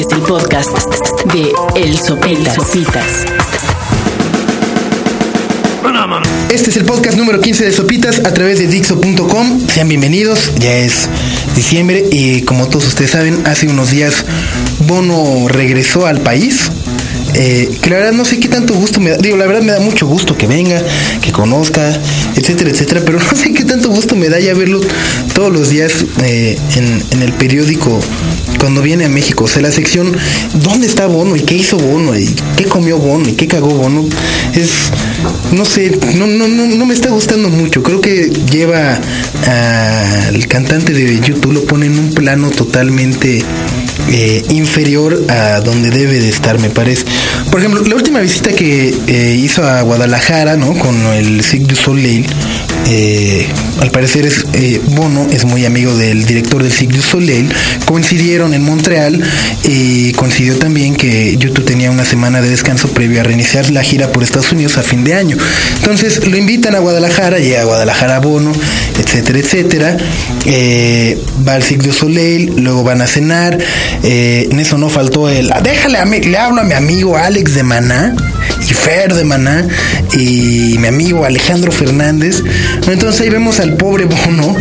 Este es el podcast de El Sopitas. Este es el podcast número 15 de Sopitas a través de Dixo.com. Sean bienvenidos, ya es diciembre y como todos ustedes saben, hace unos días Bono regresó al país. Eh, que la verdad no sé qué tanto gusto me da, digo, la verdad me da mucho gusto que venga, que conozca, etcétera, etcétera, pero no sé qué tanto gusto me da ya verlo todos los días eh, en, el periódico cuando viene a México, o sea, la sección ¿dónde está Bono? ¿y qué hizo Bono? ¿y qué comió Bono? ¿y qué cagó Bono? Es, no sé, no, no, no, no me está gustando mucho, creo que lleva al cantante de YouTube, lo pone en un plano totalmente eh, inferior a donde debe de estar, me parece. Por ejemplo, la última visita que eh, hizo a Guadalajara, ¿no? Con el Cirque du Soleil, eh, al parecer es Bono es muy amigo del director del Cirque du Soleil. Coincidieron en Montreal y coincidió también que YouTube tenía una semana de descanso previo a reiniciar la gira por Estados Unidos a fin de año. Entonces lo invitan a Guadalajara, llega a Guadalajara Bono, etcétera, etcétera. va al Cirque Soleil, luego van a cenar. Eh, en eso no faltó el. Déjale a mí, le hablo a mi amigo Alex de Maná y Fer de Maná y mi amigo Alejandro Fernández. Entonces ahí vemos al pobre Bono,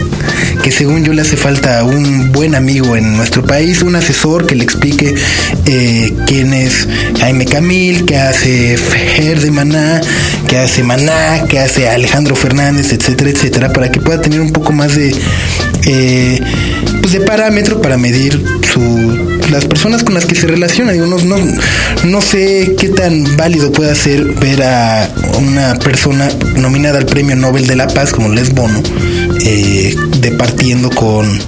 que según yo le hace falta un buen amigo en nuestro país, un asesor que le explique eh, quién es Jaime Camil, qué hace Fer de Maná, qué hace Maná, qué hace Alejandro Fernández, etcétera, etcétera, para que pueda tener un poco más de, eh, pues de parámetro para medir las personas con las que se relaciona. Digo, no, no, sé qué tan válido puede ser ver a una persona nominada al Premio Nobel de la Paz como Les Bono, eh, departiendo con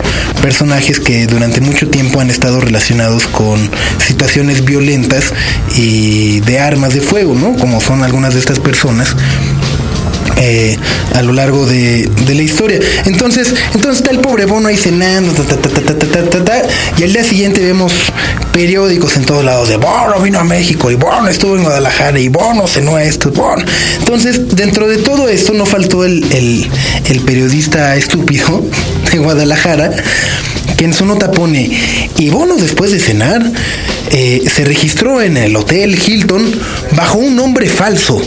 personajes que durante mucho tiempo han estado relacionados con situaciones violentas y de armas de fuego, ¿no? Como son algunas de estas personas eh, a lo largo de, la historia. Entonces, entonces está el pobre Bono ahí cenando, y al día siguiente vemos periódicos en todos lados de Bono vino a México y Bono estuvo en Guadalajara y Bono cenó esto, Bono. Entonces, dentro de todo esto no faltó el, periodista estúpido de Guadalajara que en su nota pone, y Bono después de cenar eh, se registró en el Hotel Hilton bajo un nombre falso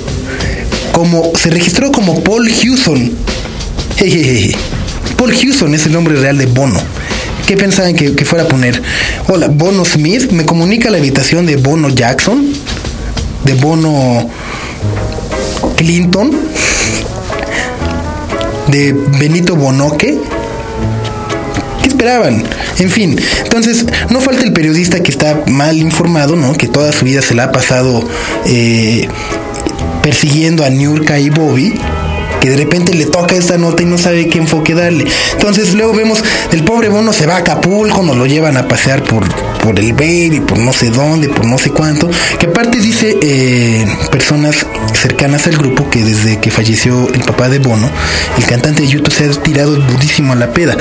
como se registró como Paul Hewson. Paul Hewson es el nombre real de Bono. ¿Qué pensaban que, fuera a poner? Hola, Bono Smith me comunica la habitación de Bono Jackson, de Bono Clinton, de Benito Bonoque. ¿Qué esperaban? En fin, entonces no falta el periodista que está mal informado, ¿no? Que toda su vida se la ha pasado eh, persiguiendo a Niurka y Bobby que de repente le toca esta nota y no sabe qué enfoque darle. Entonces luego vemos el pobre Bono se va a Acapulco, nos lo llevan a pasear por, por el baby, por no sé dónde, por no sé cuánto. Que aparte dice eh, personas cercanas al grupo que desde que falleció el papá de Bono, el cantante de YouTube se ha tirado budísimo a la peda.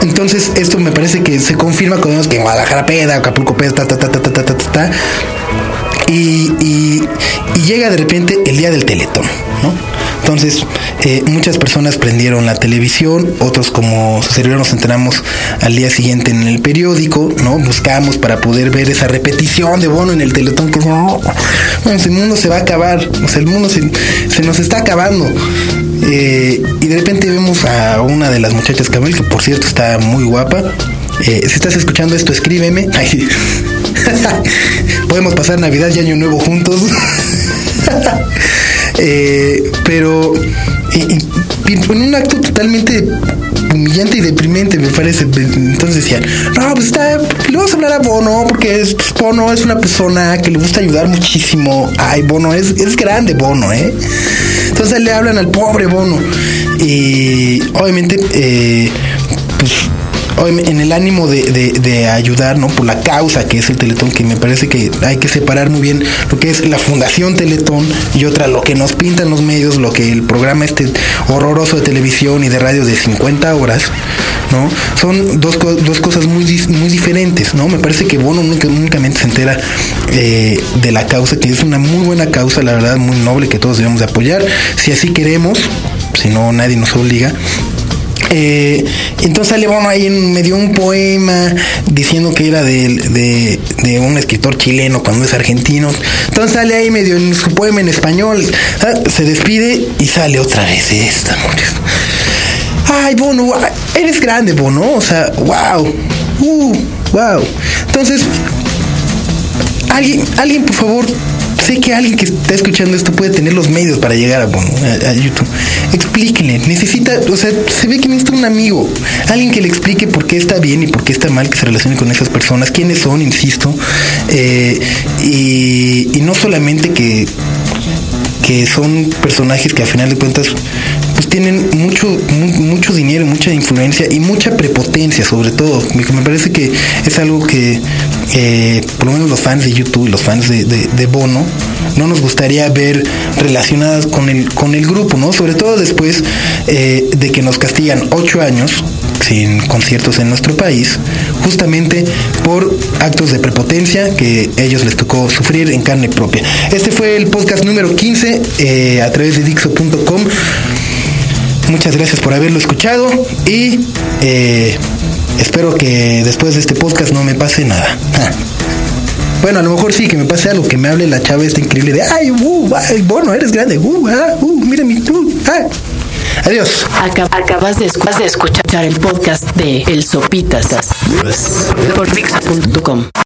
Entonces esto me parece que se confirma cuando vemos que en Guadalajara peda, Acapulco peda, ta ta ta ta ta ta ta. ta y, llega de repente el día del teletón, ¿no? Entonces, eh, muchas personas prendieron la televisión, otros como su servidor nos enteramos al día siguiente en el periódico, ¿no? Buscamos para poder ver esa repetición de Bono en el teletón que no, el mundo se va a acabar, o sea, el mundo se, nos está acabando. Eh, y de repente vemos a una de las muchachas Camil, que por cierto está muy guapa. Eh, si estás escuchando esto, escríbeme. Podemos pasar Navidad y Año Nuevo juntos. Eh, pero en un acto totalmente humillante y deprimente, me parece. Entonces decían, no, pues está, le vamos a hablar a Bono, porque es, pues, Bono es una persona que le gusta ayudar muchísimo. Ay, Bono es, es grande, Bono, ¿eh? Entonces le hablan al pobre Bono. Y obviamente, eh, pues en el ánimo de, ayudar, ¿no? Por la causa que es el Teletón, que me parece que hay que separar muy bien lo que es la Fundación Teletón y otra lo que nos pintan los medios, lo que el programa este horroroso de televisión y de radio de 50 horas, ¿no? Son dos, dos cosas muy, muy diferentes, ¿no? Me parece que Bono únicamente se entera eh, de la causa, que es una muy buena causa, la verdad, muy noble que todos debemos de apoyar, si así queremos, si no nadie nos obliga Eh, entonces sale Bono ahí, me dio un poema diciendo que era de, de- un escritor chileno cuando es argentino. Entonces sale ahí medio en su poema en español, ah, se despide y sale otra vez esta, amores. Ay, Bono, eres grande, Bono, o sea, wow, uh, wow. Entonces, alguien, alguien, por favor, sé que alguien que está escuchando esto puede tener los medios para llegar a, YouTube. Explíquenle, necesita, o sea, se ve que necesita un amigo, alguien que le explique por qué está bien y por qué está mal que se relacione con esas personas, quiénes son, insisto, eh, y, y no solamente que que son personajes que a final de cuentas pues tienen mucho mu- mucho dinero, mucha influencia y mucha prepotencia sobre todo. Me, parece que es algo que eh, por lo menos los fans de YouTube y los fans de, de- de Bono no nos gustaría ver relacionadas con el con el grupo, ¿no? Sobre todo después eh, de que nos castigan ocho años sin conciertos en nuestro país, justamente por actos de prepotencia que ellos les tocó sufrir en carne propia. Este fue el podcast número 15 eh, a través de Dixo.com. Muchas gracias por haberlo escuchado y eh, espero que después de este podcast no me pase nada. Bueno, a lo mejor sí, que me pase algo, que me hable la chava esta increíble de, ay, uh, ay, bueno, eres grande, uh, ah, uh, mira mi, uh, ah. Adiós. Acab- acabas de, escu- de escuchar el podcast de El Sopitas por Dixo.com.